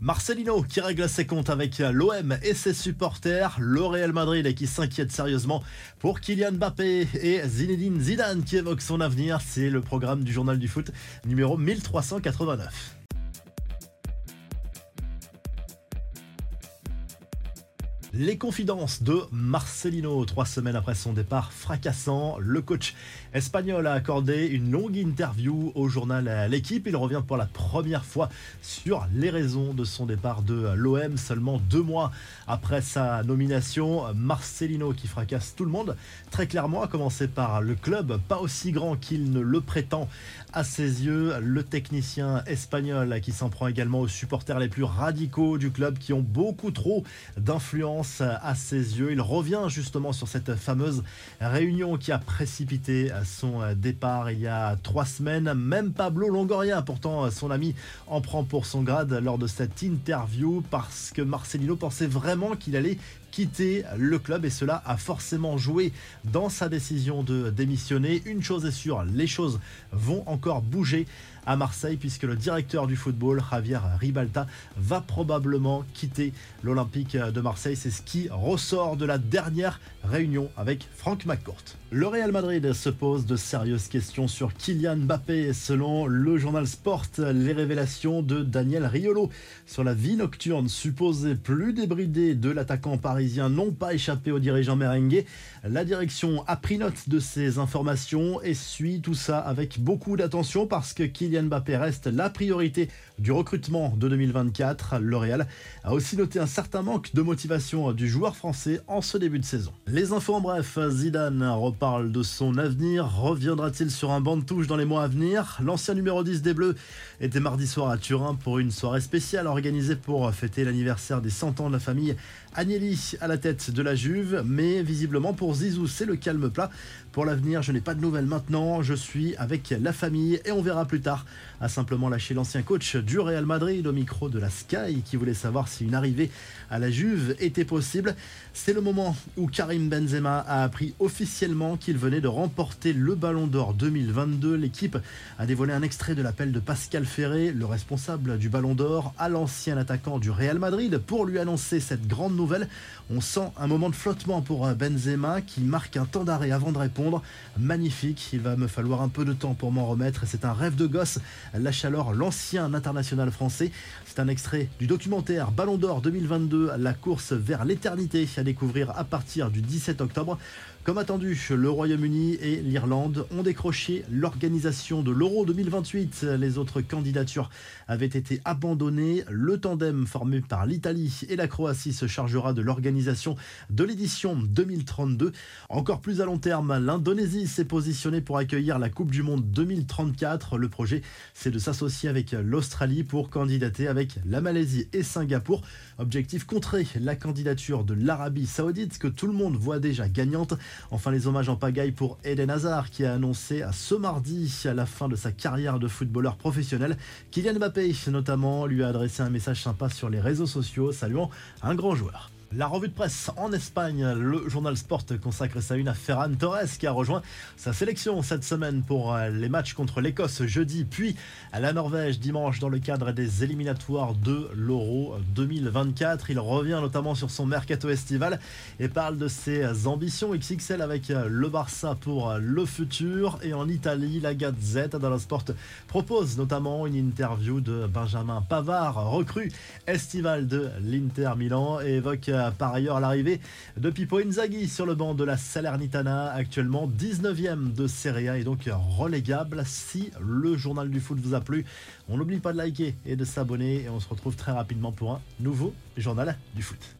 Marcelino qui règle ses comptes avec l'OM et ses supporters, le Real Madrid qui s'inquiète sérieusement pour Kylian Mbappé et Zinedine Zidane qui évoque son avenir, c'est le programme du journal du foot numéro 1389. Les confidences de Marcelino, trois semaines après son départ fracassant, le coach espagnol a accordé une longue interview au journal L'équipe. Il revient pour la première fois sur les raisons de son départ de l'OM seulement deux mois après sa nomination. Marcelino qui fracasse tout le monde, très clairement, à commencer par le club, pas aussi grand qu'il ne le prétend à ses yeux. Le technicien espagnol qui s'en prend également aux supporters les plus radicaux du club qui ont beaucoup trop d'influence à ses yeux. Il revient justement sur cette fameuse réunion qui a précipité son départ il y a trois semaines. Même Pablo Longoria, pourtant son ami, en prend pour son grade lors de cette interview parce que Marcelino pensait vraiment qu'il allait quitter le club et cela a forcément joué dans sa décision de démissionner. Une chose est sûre, les choses vont encore bouger à Marseille puisque le directeur du football, Javier Ribalta, va probablement quitter l'Olympique de Marseille. C'est ce qui ressort de la dernière réunion avec Franck McCourt. Le Real Madrid se pose de sérieuses questions sur Kylian Mbappé. Selon le journal Sport, les révélations de Daniel Riolo sur la vie nocturne supposée plus débridée de l'attaquant parisien n'ont pas échappé aux dirigeants merengue. La direction a pris note de ces informations et suit tout ça avec beaucoup d'attention parce que Kylian Mbappé reste la priorité du recrutement de 2024. Le Real a aussi noté un certain manque de motivation du joueur français en ce début de saison. Les infos en bref, Zidane parle de son avenir. Reviendra-t-il sur un banc de touche dans les mois à venir? L'ancien numéro 10 des Bleus était mardi soir à Turin pour une soirée spéciale organisée pour fêter l'anniversaire des 100 ans de la famille Agnelli à la tête de la Juve. Mais visiblement pour Zizou, c'est le calme plat. Pour l'avenir, je n'ai pas de nouvelles maintenant. Je suis avec la famille et on verra plus tard. A simplement lâché l'ancien coach du Real Madrid au micro de la Sky qui voulait savoir si une arrivée à la Juve était possible. C'est le moment où Karim Benzema a appris officiellement qu'il venait de remporter le Ballon d'Or 2022. L'équipe a dévoilé un extrait de l'appel de Pascal Ferré, le responsable du Ballon d'Or, à l'ancien attaquant du Real Madrid pour lui annoncer cette grande nouvelle. On sent un moment de flottement pour Benzema qui marque un temps d'arrêt avant de répondre. Magnifique, il va me falloir un peu de temps pour m'en remettre. C'est un rêve de gosse, lâche alors l'ancien international français. C'est un extrait du documentaire Ballon d'Or 2022, la course vers l'éternité à découvrir à partir du 17 octobre. Comme attendu, le Royaume-Uni et l'Irlande ont décroché l'organisation de l'Euro 2028. Les autres candidatures avaient été abandonnées. Le tandem formé par l'Italie et la Croatie se chargera de l'organisation de l'édition 2032. Encore plus à long terme, l'Indonésie s'est positionnée pour accueillir la Coupe du Monde 2034. Le projet, c'est de s'associer avec l'Australie pour candidater avec la Malaisie et Singapour. Objectif contrer la candidature de l'Arabie Saoudite que tout le monde voit déjà gagnante. Enfin, les hommages en pagaille pour Eden Hazard qui a annoncé à ce mardi à la fin de sa carrière de footballeur professionnel. Kylian Mbappé notamment lui a adressé un message sympa sur les réseaux sociaux saluant un grand joueur. La revue de presse en Espagne, le journal Sport consacre sa une à Ferran Torres qui a rejoint sa sélection cette semaine pour euh, les matchs contre l'Écosse jeudi, puis la Norvège dimanche dans le cadre des éliminatoires de l'Euro 2024. Il revient notamment sur son mercato estival et parle de ses ambitions XXL avec euh, le Barça pour euh, le futur. Et en Italie, la Gazette dello Sport propose notamment une interview de Benjamin Pavard, recrue estival de l'Inter Milan, et évoque par ailleurs l'arrivée de Pipo Inzaghi sur le banc de la Salernitana, actuellement 19e de Serie A et donc relégable. Si le journal du foot vous a plu, on n'oublie pas de liker et de s'abonner et on se retrouve très rapidement pour un nouveau journal du foot.